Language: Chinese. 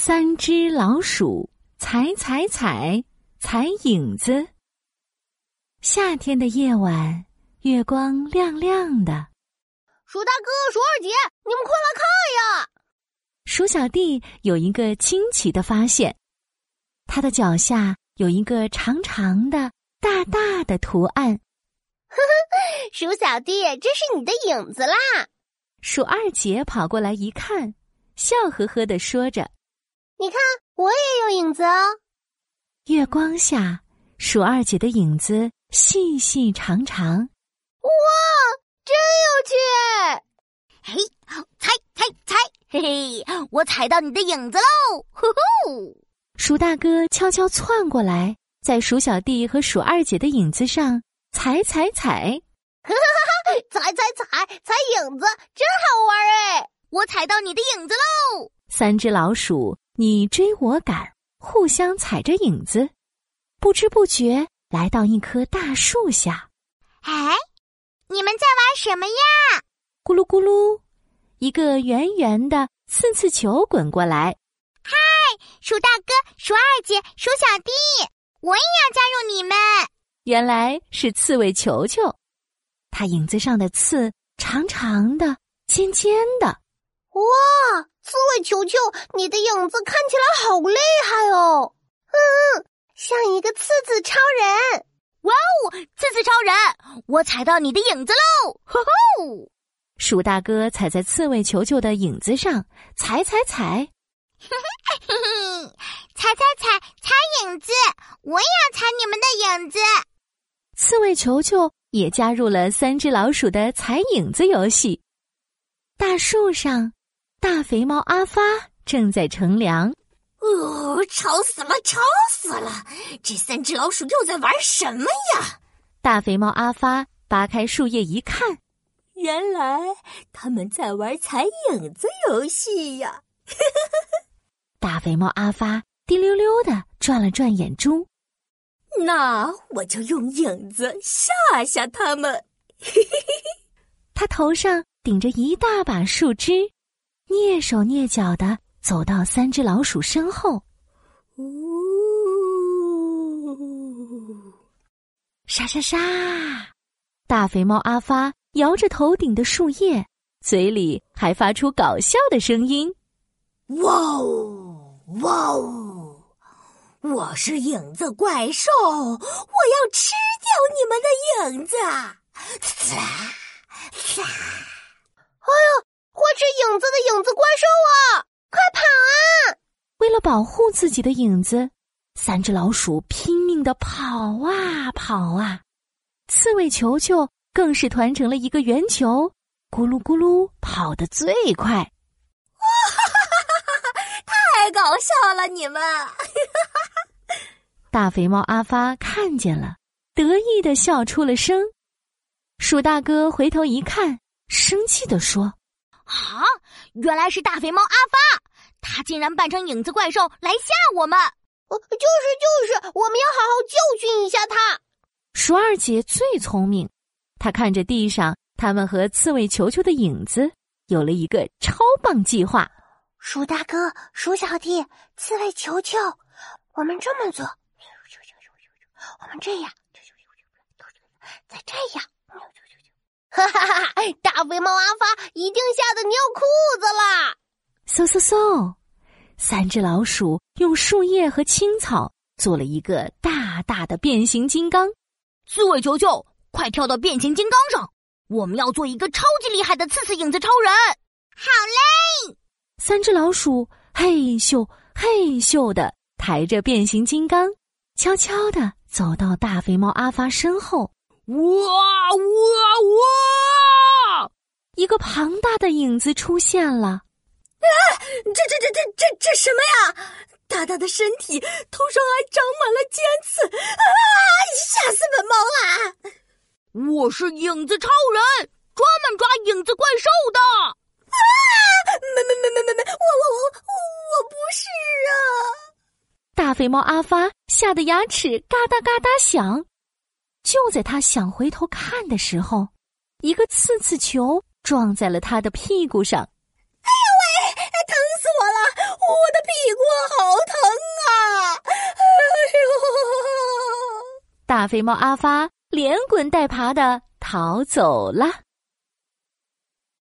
三只老鼠踩踩踩踩影子。夏天的夜晚，月光亮亮的。鼠大哥、鼠二姐，你们快来看呀！鼠小弟有一个惊奇的发现，他的脚下有一个长长的、大大的图案。呵呵，鼠小弟，这是你的影子啦！鼠二姐跑过来一看，笑呵呵的说着。你看，我也有影子哦。月光下，鼠二姐的影子细细长长，哇，真有趣！嘿，踩踩踩，嘿嘿，我踩到你的影子喽！呼呼！鼠大哥悄悄窜过来，在鼠小弟和鼠二姐的影子上踩踩踩，哈哈哈！踩踩踩踩影子，真好玩哎！我踩到你的影子喽！三只老鼠。你追我赶，互相踩着影子，不知不觉来到一棵大树下。哎，你们在玩什么呀？咕噜咕噜，一个圆圆的刺刺球滚过来。嗨，鼠大哥、鼠二姐、鼠小弟，我也要加入你们。原来是刺猬球球，它影子上的刺长长的、尖尖的。球球，你的影子看起来好厉害哦！嗯，像一个刺刺超人。哇哦，刺刺超人，我踩到你的影子喽！吼吼，鼠大哥踩在刺猬球球的影子上，踩踩踩，嘿嘿，踩踩踩踩影子，我也要踩你们的影子。刺猬球球也加入了三只老鼠的踩影子游戏。大树上。大肥猫阿发正在乘凉，哦，吵死了，吵死了！这三只老鼠又在玩什么呀？大肥猫阿发扒开树叶一看，原来他们在玩踩影子游戏呀！大肥猫阿发滴溜溜的转了转眼珠，那我就用影子吓吓他们。他头上顶着一大把树枝。蹑手蹑脚的走到三只老鼠身后，呜，沙沙沙！大肥猫阿发摇着头顶的树叶，嘴里还发出搞笑的声音：“哇哦，哇哦！我是影子怪兽，我要吃掉你们的影子！”呲啦，呲！哎呀！会吃影子的影子怪兽啊！快跑啊！为了保护自己的影子，三只老鼠拼命的跑啊跑啊。刺猬球球更是团成了一个圆球，咕噜咕噜跑得最快。哇哈哈哈哈！太搞笑了，你们！大肥猫阿发看见了，得意的笑出了声。鼠大哥回头一看，生气的说。啊！原来是大肥猫阿发，他竟然扮成影子怪兽来吓我们！呃，就是就是，我们要好好教训一下他。鼠二姐最聪明，她看着地上他们和刺猬球球的影子，有了一个超棒计划。鼠大哥、鼠小弟、刺猬球球，我们这么做，我们这样，再这样。哈哈哈！大肥猫阿发一定吓得尿裤子啦！嗖嗖嗖，三只老鼠用树叶和青草做了一个大大的变形金刚。刺猬球球，快跳到变形金刚上！我们要做一个超级厉害的刺刺影子超人。好嘞！三只老鼠嘿咻嘿咻的抬着变形金刚，悄悄的走到大肥猫阿发身后。哇哇哇！一个庞大的影子出现了。啊！这这这这这这什么呀？大大的身体，头上还长满了尖刺！啊！吓死本猫了！我是影子超人，专门抓影子怪兽的。啊！没没没没没没，我我我我不是啊！大肥猫阿发吓得牙齿嘎哒嘎哒响。就在他想回头看的时候，一个刺刺球撞在了他的屁股上。我的屁股好疼啊，哎呦，大肥猫阿发连滚带爬的逃走了。